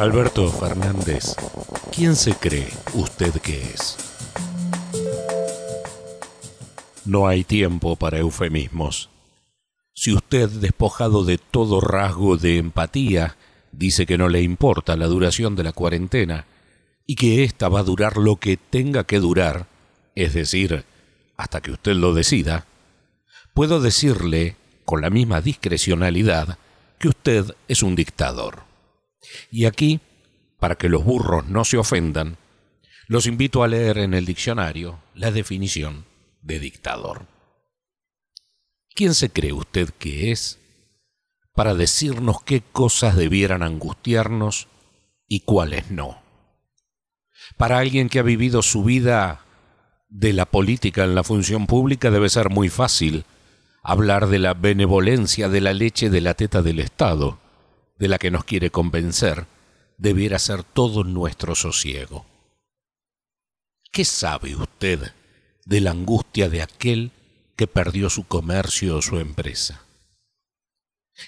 Alberto Fernández, ¿quién se cree usted que es? No hay tiempo para eufemismos. Si usted, despojado de todo rasgo de empatía, dice que no le importa la duración de la cuarentena y que ésta va a durar lo que tenga que durar, es decir, hasta que usted lo decida, puedo decirle, con la misma discrecionalidad, que usted es un dictador. Y aquí, para que los burros no se ofendan, los invito a leer en el diccionario la definición de dictador. ¿Quién se cree usted que es para decirnos qué cosas debieran angustiarnos y cuáles no? Para alguien que ha vivido su vida de la política en la función pública debe ser muy fácil hablar de la benevolencia de la leche de la teta del Estado, de la que nos quiere convencer, debiera ser todo nuestro sosiego. ¿Qué sabe usted de la angustia de aquel que perdió su comercio o su empresa?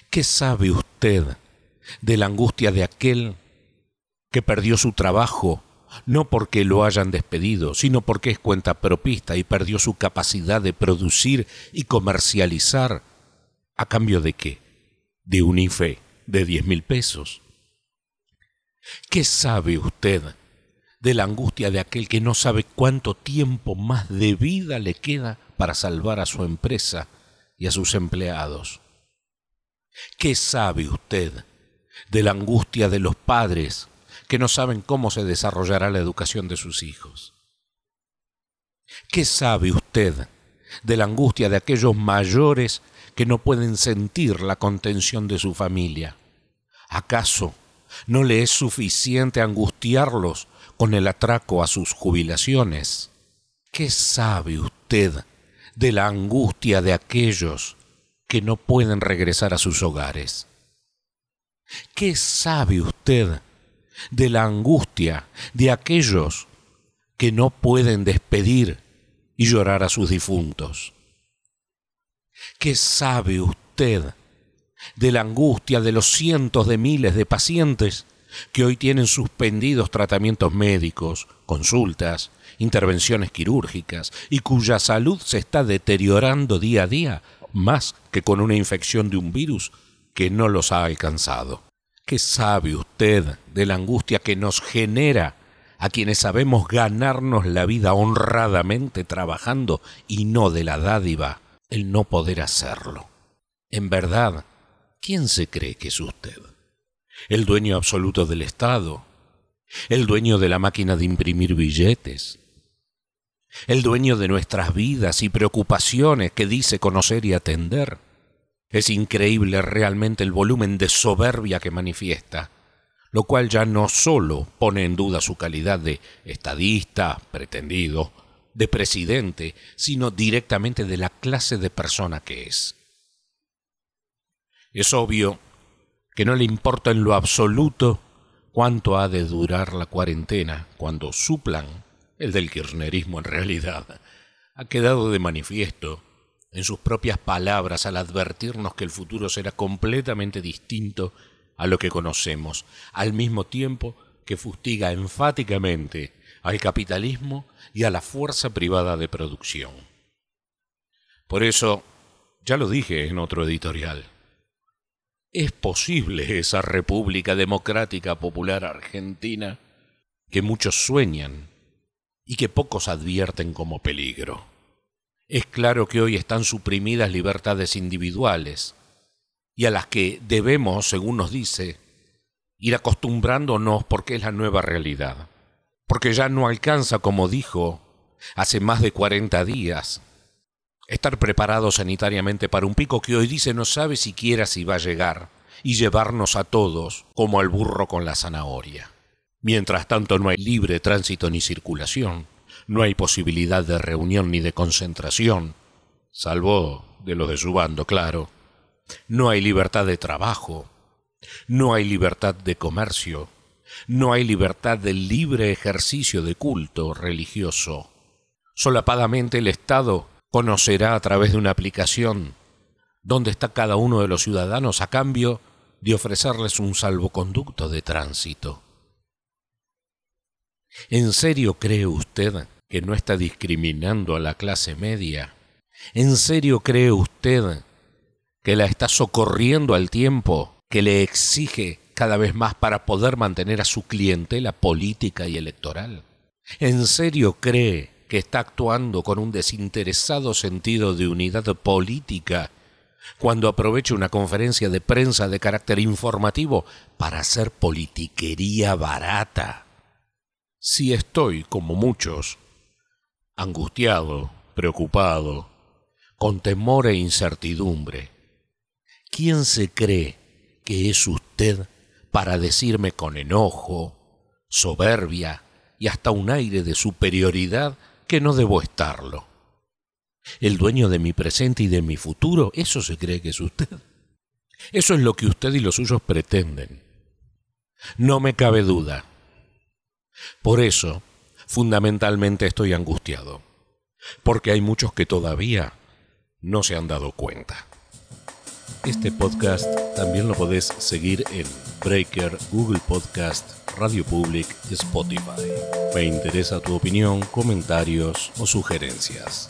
¿Qué sabe usted de la angustia de aquel que perdió su trabajo no porque lo hayan despedido, sino porque es cuenta propista y perdió su capacidad de producir y comercializar. ¿A cambio de qué? De un IFE de diez mil pesos. ¿Qué sabe usted de la angustia de aquel que no sabe cuánto tiempo más de vida le queda para salvar a su empresa y a sus empleados? ¿Qué sabe usted de la angustia de los padres que no saben cómo se desarrollará la educación de sus hijos. ¿Qué sabe usted de la angustia de aquellos mayores que no pueden sentir la contención de su familia? ¿Acaso no le es suficiente angustiarlos con el atraco a sus jubilaciones? ¿Qué sabe usted de la angustia de aquellos que no pueden regresar a sus hogares? ¿Qué sabe usted de la angustia de aquellos que no pueden despedir y llorar a sus difuntos. ¿Qué sabe usted de la angustia de los cientos de miles de pacientes que hoy tienen suspendidos tratamientos médicos, consultas, intervenciones quirúrgicas y cuya salud se está deteriorando día a día más que con una infección de un virus que no los ha alcanzado? ¿Qué sabe usted de la angustia que nos genera a quienes sabemos ganarnos la vida honradamente trabajando y no de la dádiva el no poder hacerlo? En verdad, ¿quién se cree que es usted? ¿El dueño absoluto del Estado? ¿El dueño de la máquina de imprimir billetes? ¿El dueño de nuestras vidas y preocupaciones que dice conocer y atender? Es increíble realmente el volumen de soberbia que manifiesta, lo cual ya no sólo pone en duda su calidad de estadista, pretendido, de presidente, sino directamente de la clase de persona que es. Es obvio que no le importa en lo absoluto cuánto ha de durar la cuarentena cuando su plan, el del kirchnerismo en realidad, ha quedado de manifiesto en sus propias palabras al advertirnos que el futuro será completamente distinto a lo que conocemos, al mismo tiempo que fustiga enfáticamente al capitalismo y a la fuerza privada de producción. Por eso, ya lo dije en otro editorial, ¿es posible esa República Democrática Popular Argentina que muchos sueñan y que pocos advierten como peligro? Es claro que hoy están suprimidas libertades individuales y a las que debemos, según nos dice, ir acostumbrándonos porque es la nueva realidad. Porque ya no alcanza, como dijo hace más de 40 días, estar preparado sanitariamente para un pico que hoy dice no sabe siquiera si va a llegar y llevarnos a todos como al burro con la zanahoria. Mientras tanto no hay libre tránsito ni circulación, no hay posibilidad de reunión ni de concentración, salvo de los de su bando, claro. No hay libertad de trabajo, no hay libertad de comercio, no hay libertad del libre ejercicio de culto religioso. Solapadamente el Estado conocerá a través de una aplicación dónde está cada uno de los ciudadanos a cambio de ofrecerles un salvoconducto de tránsito. ¿En serio cree usted que no está discriminando a la clase media? ¿En serio cree usted que la está socorriendo al tiempo que le exige cada vez más para poder mantener a su clientela política y electoral? ¿En serio cree que está actuando con un desinteresado sentido de unidad política cuando aprovecha una conferencia de prensa de carácter informativo para hacer politiquería barata? Si estoy, como muchos, angustiado, preocupado, con temor e incertidumbre, ¿quién se cree que es usted para decirme con enojo, soberbia y hasta un aire de superioridad que no debo estarlo? ¿El dueño de mi presente y de mi futuro? ¿Eso se cree que es usted? Eso es lo que usted y los suyos pretenden. No me cabe duda. Por eso, fundamentalmente estoy angustiado, porque hay muchos que todavía no se han dado cuenta. Este podcast también lo podés seguir en Breaker, Google Podcast, Radio Public Spotify. Me interesa tu opinión, comentarios o sugerencias.